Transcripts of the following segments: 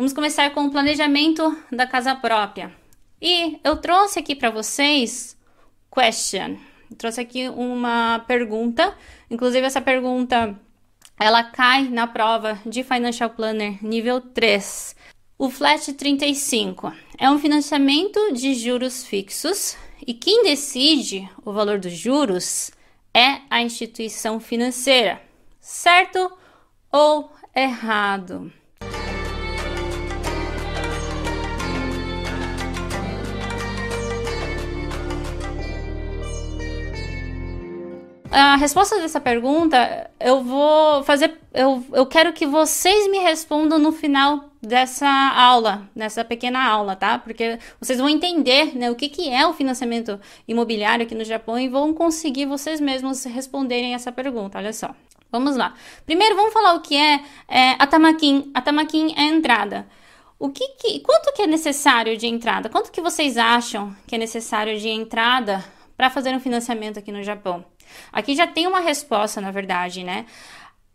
Vamos começar com o planejamento da casa própria. E eu trouxe aqui para vocês question. Eu trouxe aqui uma pergunta, inclusive essa pergunta ela cai na prova de Financial Planner nível 3. O Flat 35 é um financiamento de juros fixos e quem decide o valor dos juros é a instituição financeira. Certo ou errado? A resposta dessa pergunta eu vou fazer. Eu, eu quero que vocês me respondam no final dessa aula, nessa pequena aula, tá? Porque vocês vão entender né, o que, que é o financiamento imobiliário aqui no Japão e vão conseguir vocês mesmos responderem essa pergunta. Olha só. Vamos lá. Primeiro, vamos falar o que é, é a tamakin. A tamakin é entrada. O que, que quanto que é necessário de entrada? Quanto que vocês acham que é necessário de entrada para fazer um financiamento aqui no Japão? Aqui já tem uma resposta, na verdade, né?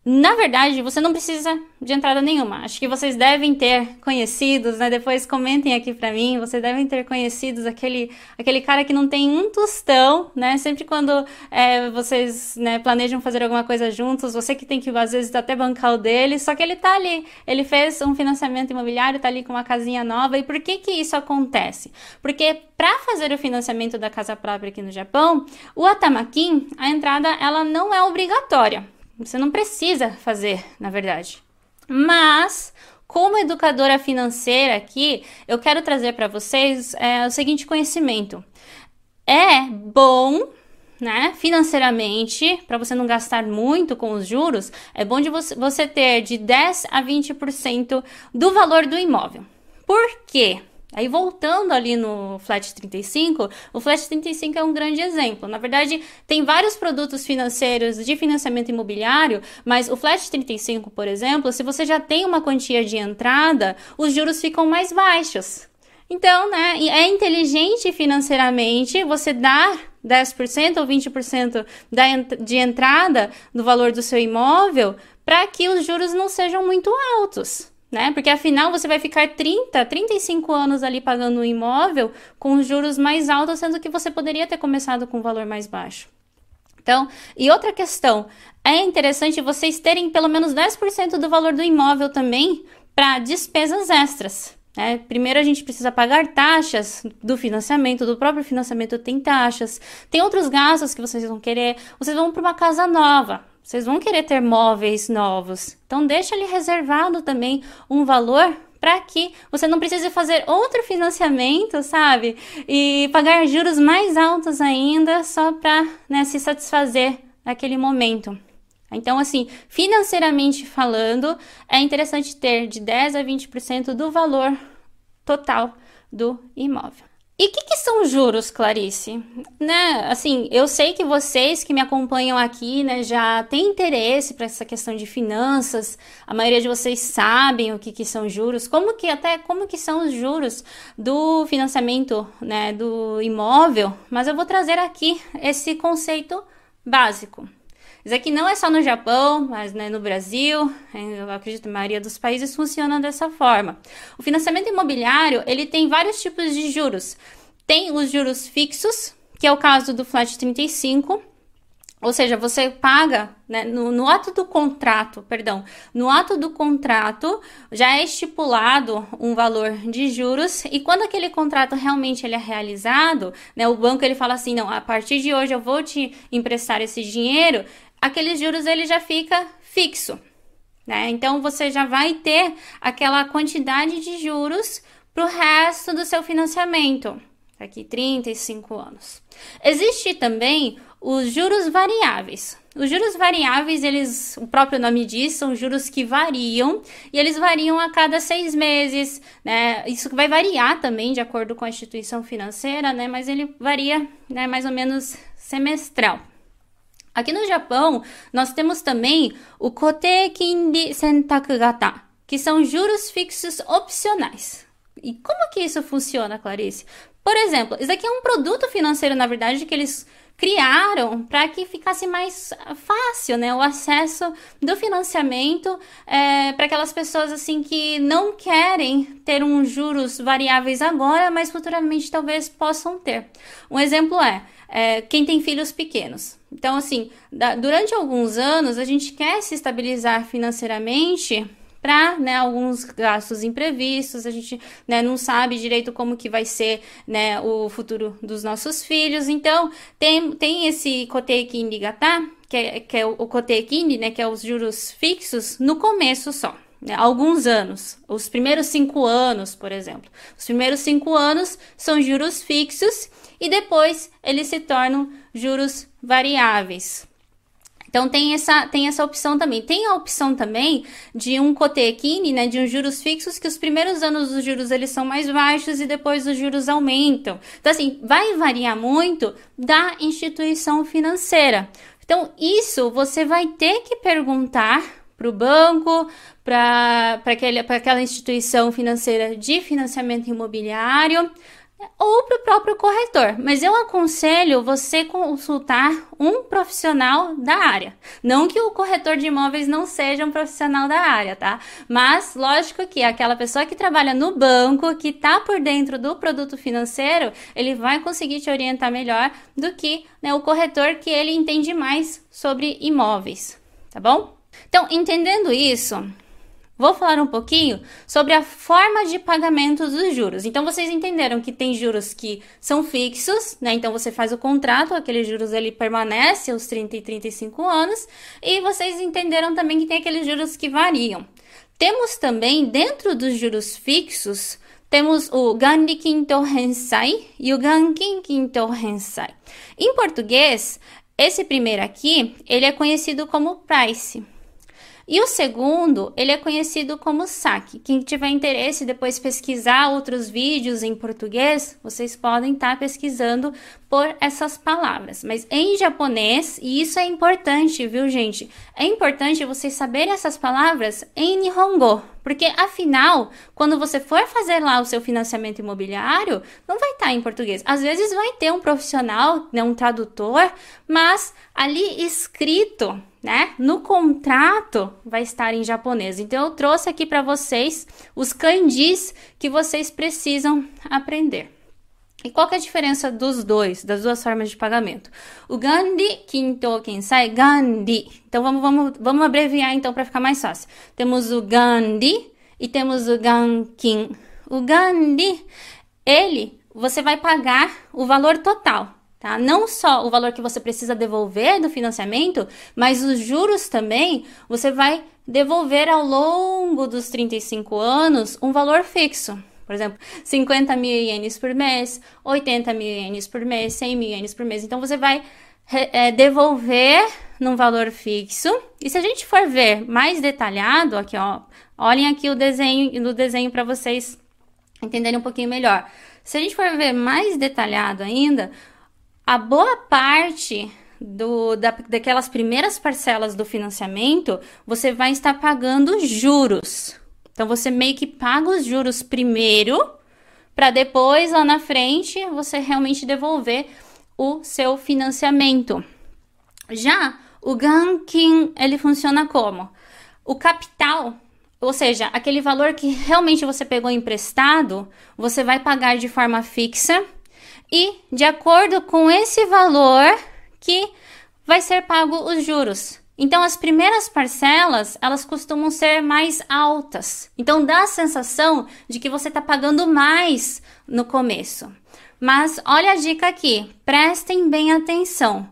Na verdade, você não precisa de entrada nenhuma. Acho que vocês devem ter conhecidos, né? Depois comentem aqui para mim. Vocês devem ter conhecidos aquele, aquele cara que não tem um tostão, né? Sempre quando é, vocês né, planejam fazer alguma coisa juntos, você que tem que às vezes até bancar o dele, só que ele tá ali. Ele fez um financiamento imobiliário, tá ali com uma casinha nova. E por que que isso acontece? Porque para fazer o financiamento da casa própria aqui no Japão, o Atamakin, a entrada ela não é obrigatória. Você não precisa fazer, na verdade. Mas, como educadora financeira aqui, eu quero trazer para vocês é, o seguinte conhecimento. É bom né, financeiramente, para você não gastar muito com os juros, é bom de você, ter de 10 a 20% do valor do imóvel. Por quê? Aí voltando ali no Flat 35, o Flat 35 é um grande exemplo. Na verdade, tem vários produtos financeiros de financiamento imobiliário, mas o Flat 35, por exemplo, se você já tem uma quantia de entrada, os juros ficam mais baixos. Então, né, é inteligente financeiramente você dar 10% ou 20% da, de entrada do valor do seu imóvel para que os juros não sejam muito altos né? Porque afinal você vai ficar 30, 35 anos ali pagando um imóvel com juros mais altos, sendo que você poderia ter começado com um valor mais baixo. Então, e outra questão, é interessante vocês terem pelo menos 10% do valor do imóvel também para despesas extras. Né? Primeiro a gente precisa pagar taxas do financiamento, do próprio financiamento tem taxas, tem outros gastos que vocês vão querer, vocês vão para uma casa nova, vocês vão querer ter móveis novos. Então deixa ali reservado também um valor para que você não precise fazer outro financiamento, sabe? E pagar juros mais altos ainda só para né, se satisfazer naquele momento. Então, assim, financeiramente falando, é interessante ter de 10 a 20% do valor total do imóvel. E o que, que, são juros, Clarice? Né, assim, eu sei que vocês que me acompanham aqui, né, já têm interesse para essa questão de finanças. A maioria de vocês sabem o que, que são juros, como que até como que são os juros do financiamento, né, do imóvel. Mas eu vou trazer aqui esse conceito básico. Isso aqui não é só no Japão, mas né, no Brasil, eu acredito que a maioria dos países funciona dessa forma. O financiamento imobiliário, ele tem vários tipos de juros. Tem os juros fixos, que é o caso do flat 35, ou seja, você paga né, no, no, ato do contrato, perdão, no ato do contrato já é estipulado um valor de juros e quando aquele contrato realmente ele é realizado, né, o banco ele fala assim, não, a partir de hoje eu vou te emprestar esse dinheiro, aqueles juros ele já fica fixo, né? Então você já vai ter aquela quantidade de juros para o resto do seu financiamento, daqui 35 anos. Existe também os juros variáveis. Os juros variáveis, eles, o próprio nome diz, são juros que variam e eles variam a cada seis meses, né? Isso vai variar também de acordo com a instituição financeira, né? Mas ele varia, né? Mais ou menos semestral. Aqui no Japão, nós temos também o Kote Kindi Sentaku Gata, que são juros fixos opcionais. E como que isso funciona, Clarice? Por exemplo, isso aqui é um produto financeiro, na verdade, que eles criaram para que ficasse mais fácil, né, o acesso do financiamento é, para aquelas pessoas assim que não querem ter um juros variáveis agora, mas futuramente talvez possam ter. Um exemplo é, é quem tem filhos pequenos. Então, assim, da, durante alguns anos a gente quer se estabilizar financeiramente para né, alguns gastos imprevistos, a gente né, não sabe direito como que vai ser né, o futuro dos nossos filhos, então tem, tem esse Kotekin Ligata, que é, que é o, o né, que é os juros fixos, no começo só. Né, alguns anos, os primeiros cinco anos, por exemplo. Os primeiros cinco anos são juros fixos e depois eles se tornam juros variáveis. Então tem essa, tem essa opção também. Tem a opção também de um cotequine, né, de uns juros fixos que os primeiros anos dos juros eles são mais baixos e depois os juros aumentam. Então assim, vai variar muito da instituição financeira. Então isso você vai ter que perguntar para o banco, para aquela instituição financeira de financiamento imobiliário ou para o próprio corretor. Mas eu aconselho você consultar um profissional da área. Não que o corretor de imóveis não seja um profissional da área, tá? Mas lógico que aquela pessoa que trabalha no banco, que está por dentro do produto financeiro, ele vai conseguir te orientar melhor do que né, o corretor que ele entende mais sobre imóveis, tá bom? Então, entendendo isso, Vou falar um pouquinho sobre a forma de pagamento dos juros. Então vocês entenderam que tem juros que são fixos, né? Então você faz o contrato, aqueles juros ele permanece aos 30 e 35 anos, e vocês entenderam também que tem aqueles juros que variam. Temos também dentro dos juros fixos temos o Gandi Quinto Hensai e o Gankin Quinto Hensai. Em português, esse primeiro aqui, ele é conhecido como price. E o segundo, ele é conhecido como saque. Quem tiver interesse depois pesquisar outros vídeos em português, vocês podem estar tá pesquisando por essas palavras. Mas em japonês, e isso é importante, viu, gente? É importante vocês saberem essas palavras em Nihongo, porque afinal, quando você for fazer lá o seu financiamento imobiliário, não vai estar tá em português. Às vezes vai ter um profissional, né, um tradutor, mas ali escrito né? No contrato vai estar em japonês. Então eu trouxe aqui para vocês os kanjis que vocês precisam aprender. E qual é a diferença dos dois, das duas formas de pagamento? O Gandhi Kinto Kensai Gandhi. Então vamos, vamos, vamos abreviar então para ficar mais fácil. Temos o Gandhi e temos o Gankin. O Gandhi, ele você vai pagar o valor total. Tá? Não só o valor que você precisa devolver do financiamento, mas os juros também você vai devolver ao longo dos 35 anos um valor fixo. Por exemplo, 50 mil ienes por mês, 80 mil ienes por mês, 100 mil ienes por mês. Então você vai é, devolver num valor fixo. E se a gente for ver mais detalhado, aqui ó, olhem aqui o desenho do desenho para vocês entenderem um pouquinho melhor. Se a gente for ver mais detalhado ainda, a boa parte do, da, daquelas primeiras parcelas do financiamento, você vai estar pagando juros. Então, você meio que paga os juros primeiro, para depois, lá na frente, você realmente devolver o seu financiamento. Já o Gankin, ele funciona como? O capital, ou seja, aquele valor que realmente você pegou emprestado, você vai pagar de forma fixa e de acordo com esse valor que vai ser pago os juros. Então as primeiras parcelas, elas costumam ser mais altas. Então dá a sensação de que você está pagando mais no começo. Mas olha a dica aqui, prestem bem atenção.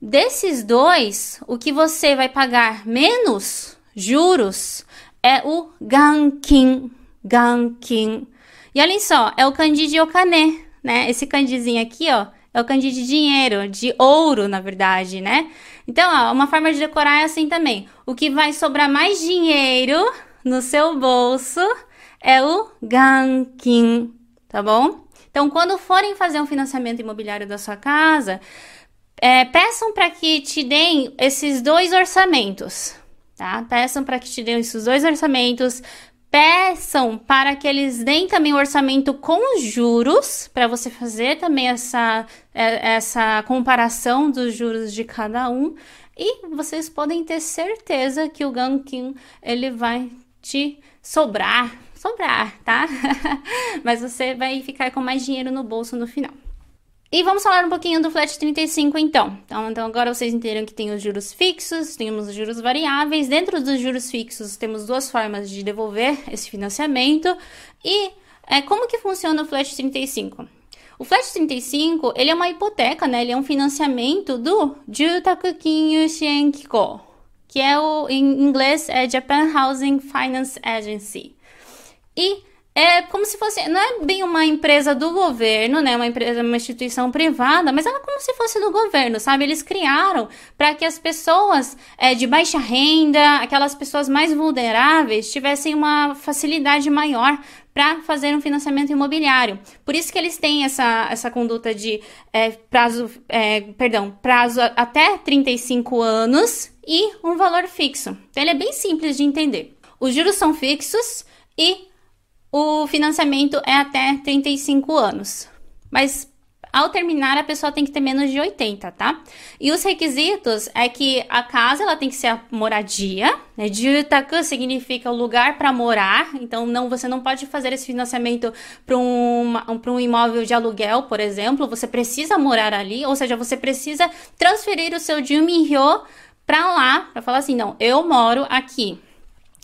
Desses dois, o que você vai pagar menos juros é o gankin, gankin. E olhem só, é o kanji de okane, né? Esse candizinho aqui, ó, é o candy de dinheiro, de ouro, na verdade, né? Então, ó, uma forma de decorar é assim também. O que vai sobrar mais dinheiro no seu bolso é o gankin, tá bom? Então, quando forem fazer um financiamento imobiliário da sua casa, é, peçam para que te deem esses dois orçamentos, tá? Peçam para que te deem esses dois orçamentos, peçam para que eles deem também o orçamento com os juros, para você fazer também essa, é, essa comparação dos juros de cada um. E vocês podem ter certeza que o Gankin ele vai te sobrar, sobrar, tá? Mas você vai ficar com mais dinheiro no bolso no final. E vamos falar um pouquinho do flat 35 então. então. Então agora vocês entenderam que tem os juros fixos, temos os juros variáveis. Dentro dos juros fixos temos duas formas de devolver esse financiamento. E é, como que funciona o flat 35? O flat 35, ele é uma hipoteca, né? Ele é um financiamento do Jutaku Kinyu Shienkiko, que é o em inglês é Japan Housing Finance Agency. E é como se fosse, não é bem uma empresa do governo, né? Uma empresa, uma instituição privada, mas ela é como se fosse do governo, sabe? Eles criaram para que as pessoas é, de baixa renda, aquelas pessoas mais vulneráveis, tivessem uma facilidade maior para fazer um financiamento imobiliário. Por isso que eles têm essa, essa conduta de é, prazo, é, perdão, prazo até 35 anos e um valor fixo. Então, ele é bem simples de entender. Os juros são fixos e o financiamento é até 35 anos. Mas ao terminar, a pessoa tem que ter menos de 80, tá? E os requisitos é que a casa ela tem que ser a moradia, né? Jutaku significa o lugar para morar, então não você não pode fazer esse financiamento para um, um imóvel de aluguel, por exemplo, você precisa morar ali, ou seja, você precisa transferir o seu Juminryo para lá, para falar assim, não, eu moro aqui.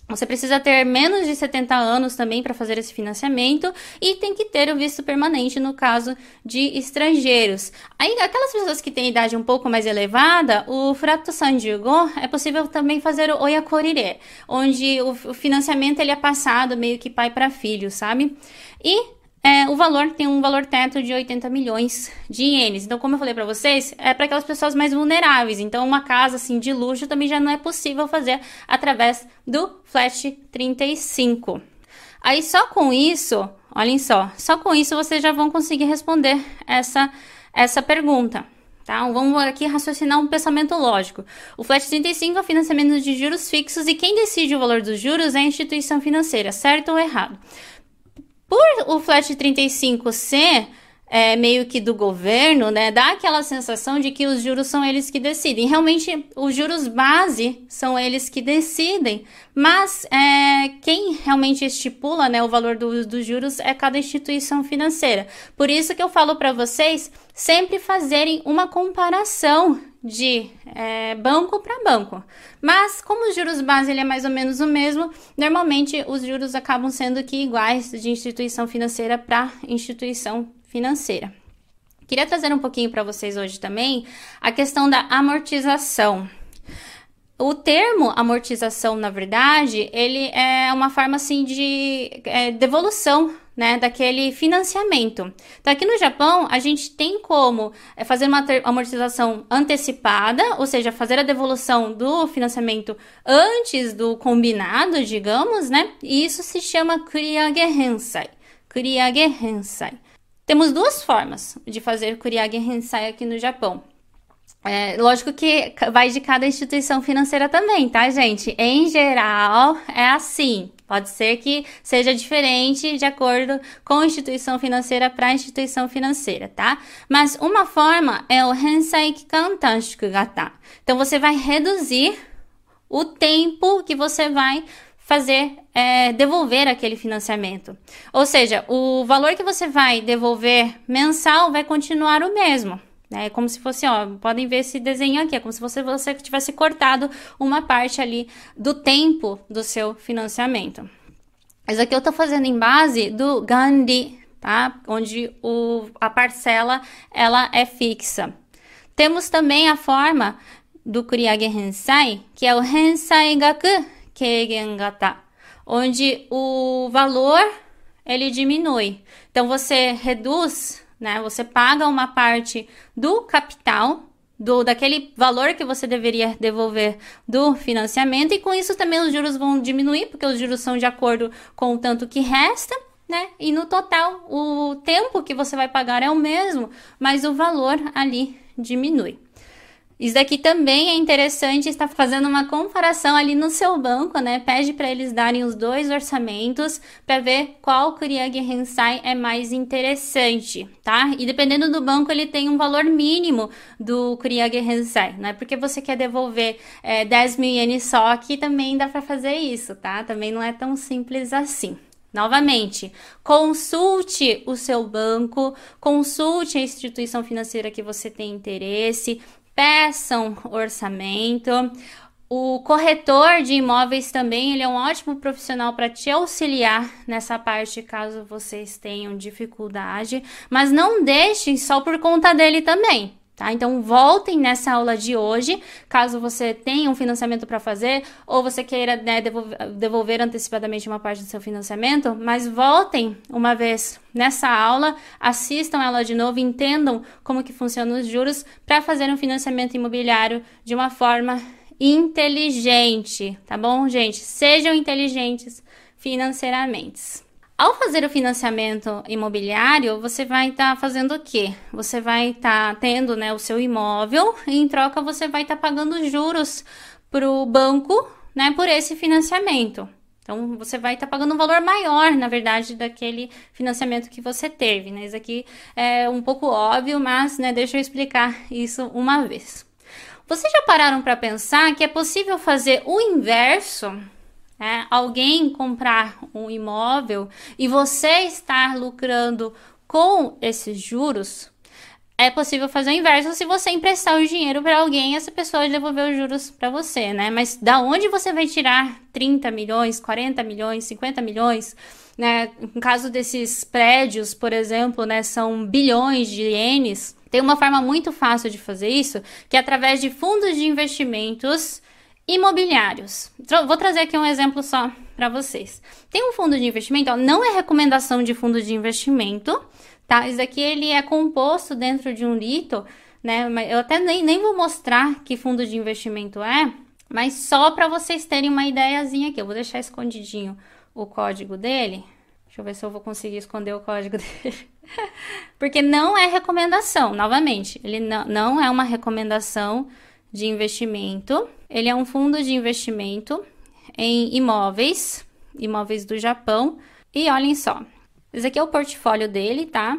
Você precisa ter menos de 70 anos também para fazer esse financiamento e tem que ter o visto permanente no caso de estrangeiros. Aí, aquelas pessoas que têm idade um pouco mais elevada, o Furato Sanjigo é possível também fazer o Oyakorire, onde o financiamento ele é passado meio que pai para filho, sabe? E é, o valor tem um valor teto de 80 milhões de ienes. Então, como eu falei para vocês, é para aquelas pessoas mais vulneráveis. Então, uma casa assim de luxo também já não é possível fazer através do Flash 35. Aí só com isso, olhem só, só com isso vocês já vão conseguir responder essa essa pergunta. Tá? Vamos aqui raciocinar um pensamento lógico. O Flat 35 é financiamento de juros fixos e quem decide o valor dos juros é a instituição financeira, certo ou errado? Por o flat 35 ser é, meio que do governo, né, dá aquela sensação de que os juros são eles que decidem. Realmente, os juros base são eles que decidem, mas é, quem realmente estipula né, o valor do, dos juros é cada instituição financeira. Por isso que eu falo para vocês sempre fazerem uma comparação de é, banco para banco. Mas como os juros base ele é mais ou menos o mesmo, normalmente os juros acabam sendo que iguais de instituição financeira para instituição financeira. Queria trazer um pouquinho para vocês hoje também a questão da amortização. O termo amortização, na verdade, ele é uma forma assim de é, devolução né, daquele financiamento. Então, aqui no Japão, a gente tem como é, fazer uma amortização antecipada, ou seja, fazer a devolução do financiamento antes do combinado, digamos, né? E isso se chama Kuriage Hensai. Kuriage Hensai. Temos duas formas de fazer Kuriage Hensai aqui no Japão. É, lógico que vai de cada instituição financeira também, tá, gente? Em geral, é assim. Pode ser que seja diferente de acordo com instituição financeira para instituição financeira, tá? Mas uma forma é o Hensai Kikan Gata. Então você vai reduzir o tempo que você vai fazer é, devolver aquele financiamento. Ou seja, o valor que você vai devolver mensal vai continuar o mesmo. Né? É como se fosse, ó, podem ver esse desenho aqui, é como se você, você tivesse cortado uma parte ali do tempo do seu financiamento. Isso aqui eu estou fazendo em base do Gandhi, tá? Onde o, a parcela ela é fixa. Temos também a forma do Kuriage Hensai, que é o Hensai Gaku Keigen Gata, onde o valor ele diminui. Então você reduz né? Você paga uma parte do capital do daquele valor que você deveria devolver do financiamento e com isso também os juros vão diminuir porque os juros são de acordo com o tanto que resta, né? E no total o tempo que você vai pagar é o mesmo, mas o valor ali diminui. Isso daqui também é interessante estar fazendo uma comparação ali no seu banco, né? Pede para eles darem os dois orçamentos para ver qual Kuriag Hensai é mais interessante, tá? E dependendo do banco, ele tem um valor mínimo do Kuriag Hensai, não é porque você quer devolver é, 10 mil ienes só que também dá para fazer isso, tá? Também não é tão simples assim. Novamente, consulte o seu banco, consulte a instituição financeira que você tem interesse, peçam orçamento. O corretor de imóveis também, ele é um ótimo profissional para te auxiliar nessa parte caso vocês tenham dificuldade, mas não deixem só por conta dele também. Tá? Então, voltem nessa aula de hoje, caso você tenha um financiamento para fazer ou você queira né, devolver, devolver, antecipadamente uma parte do seu financiamento, mas voltem uma vez nessa aula, assistam ela de novo, entendam como que funcionam os juros para fazer um financiamento imobiliário de uma forma inteligente, tá bom, gente? Sejam inteligentes financeiramente. Ao fazer o financiamento imobiliário, você vai estar tá fazendo o quê? Você vai estar tá tendo né, o seu imóvel e em troca você vai estar tá pagando juros para o banco né, por esse financiamento. Então, você vai estar tá pagando um valor maior, na verdade, daquele financiamento que você teve. Né? Isso aqui é um pouco óbvio, mas né, deixa eu explicar isso uma vez. Vocês já pararam para pensar que é possível fazer o inverso é, alguém comprar um imóvel e você estar lucrando com esses juros, é possível fazer o inverso se você emprestar o dinheiro para alguém essa pessoa devolver os juros para você, né? Mas da onde você vai tirar 30 milhões, 40 milhões, 50 milhões? Né? No caso desses prédios, por exemplo, né, são bilhões de ienes. Tem uma forma muito fácil de fazer isso, que é através de fundos de investimentos imobiliários. Vou trazer aqui um exemplo só para vocês. Tem um fundo de investimento, ó, não é recomendação de fundo de investimento, tá? Isso aqui ele é composto dentro de um lito, né? Eu até nem, nem vou mostrar que fundo de investimento é, mas só para vocês terem uma ideiazinha aqui. Eu vou deixar escondidinho o código dele. Deixa eu ver se eu vou conseguir esconder o código dele. Porque não é recomendação, novamente, ele não, não é uma recomendação de investimento. Ele é um fundo de investimento em imóveis, imóveis do Japão. E olhem só, esse aqui é o portfólio dele, tá?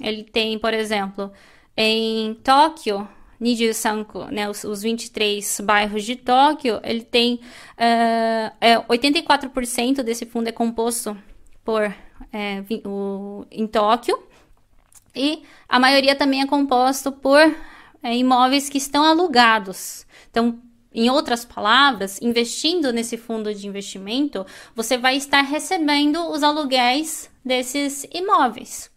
Ele tem, por exemplo, em Tóquio, Nijisanku, né, os, os 23 bairros de Tóquio, ele tem uh, é, 84% desse fundo é composto por é, o, em Tóquio e a maioria também é composto por é, imóveis que estão alugados. Então, em outras palavras, investindo nesse fundo de investimento, você vai estar recebendo os aluguéis desses imóveis.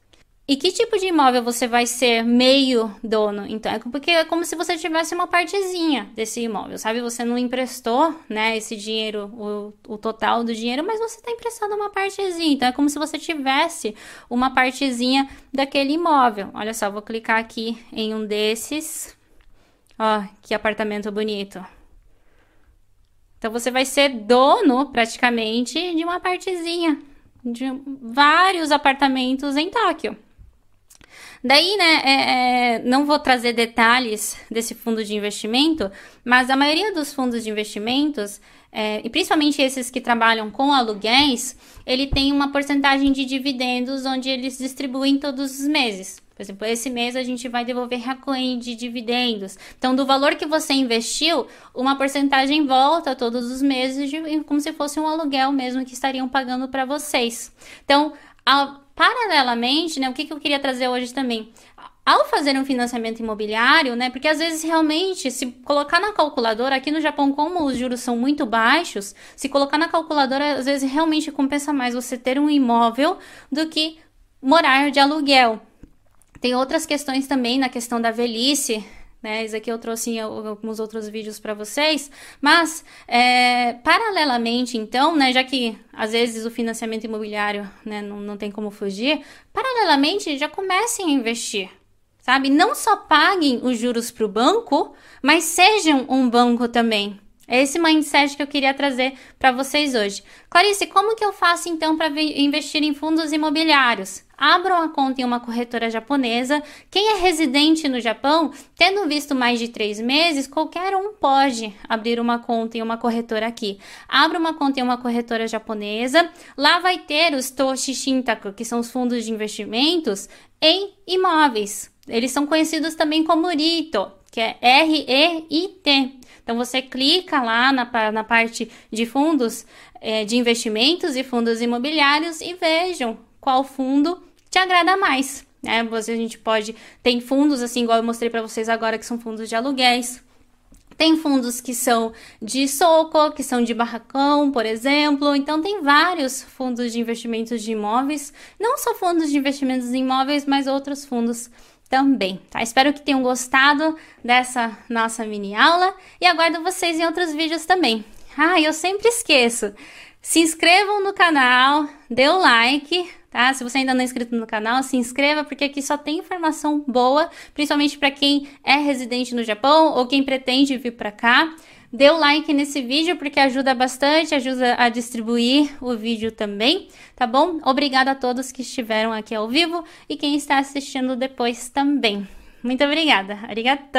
E que tipo de imóvel você vai ser meio dono? Então, é porque é como se você tivesse uma partezinha desse imóvel, sabe? Você não emprestou, né, esse dinheiro, o, o total do dinheiro, mas você está emprestando uma partezinha. Então, é como se você tivesse uma partezinha daquele imóvel. Olha só, vou clicar aqui em um desses. Ó, que apartamento bonito. Então, você vai ser dono, praticamente, de uma partezinha de vários apartamentos em Tóquio. Daí, né, é, é, não vou trazer detalhes desse fundo de investimento, mas a maioria dos fundos de investimentos, é, e principalmente esses que trabalham com aluguéis, ele tem uma porcentagem de dividendos onde eles distribuem todos os meses. Por exemplo, esse mês a gente vai devolver Hacoin de dividendos. Então, do valor que você investiu, uma porcentagem volta todos os meses, de, como se fosse um aluguel mesmo que estariam pagando para vocês. Então, a, paralelamente, né, o que, que eu queria trazer hoje também? Ao fazer um financiamento imobiliário, né, porque às vezes realmente, se colocar na calculadora, aqui no Japão, como os juros são muito baixos, se colocar na calculadora, às vezes realmente compensa mais você ter um imóvel do que morar de aluguel. Tem outras questões também na questão da velhice, né? Isso aqui eu trouxe alguns outros vídeos para vocês, mas é, paralelamente, então, né, já que às vezes o financiamento imobiliário né, não, não tem como fugir, paralelamente já comecem a investir. Sabe? Não só paguem os juros para o banco, mas sejam um banco também. É esse mindset que eu queria trazer para vocês hoje. Clarice, como que eu faço então para investir em fundos imobiliários? Abram a conta em uma corretora japonesa. Quem é residente no Japão, tendo visto mais de três meses, qualquer um pode abrir uma conta em uma corretora aqui. Abra uma conta em uma corretora japonesa. Lá vai ter os Toshi Shintaku, que são os fundos de investimentos em imóveis. Eles são conhecidos também como RITO, que é R-E-I-T. Então você clica lá na, na parte de fundos é, de investimentos e fundos imobiliários e vejam qual fundo te agrada mais. Né? Você, a gente pode. Tem fundos, assim, igual eu mostrei para vocês agora, que são fundos de aluguéis. Tem fundos que são de soco, que são de barracão, por exemplo. Então, tem vários fundos de investimentos de imóveis. Não só fundos de investimentos em imóveis, mas outros fundos também, tá? Espero que tenham gostado dessa nossa mini aula e aguardo vocês em outros vídeos também. Ah, eu sempre esqueço. Se inscrevam no canal, dê o like, tá? Se você ainda não é inscrito no canal, se inscreva porque aqui só tem informação boa, principalmente para quem é residente no Japão ou quem pretende vir para cá. Dê o like nesse vídeo porque ajuda bastante, ajuda a distribuir o vídeo também, tá bom? Obrigada a todos que estiveram aqui ao vivo e quem está assistindo depois também. Muito obrigada. Arigato!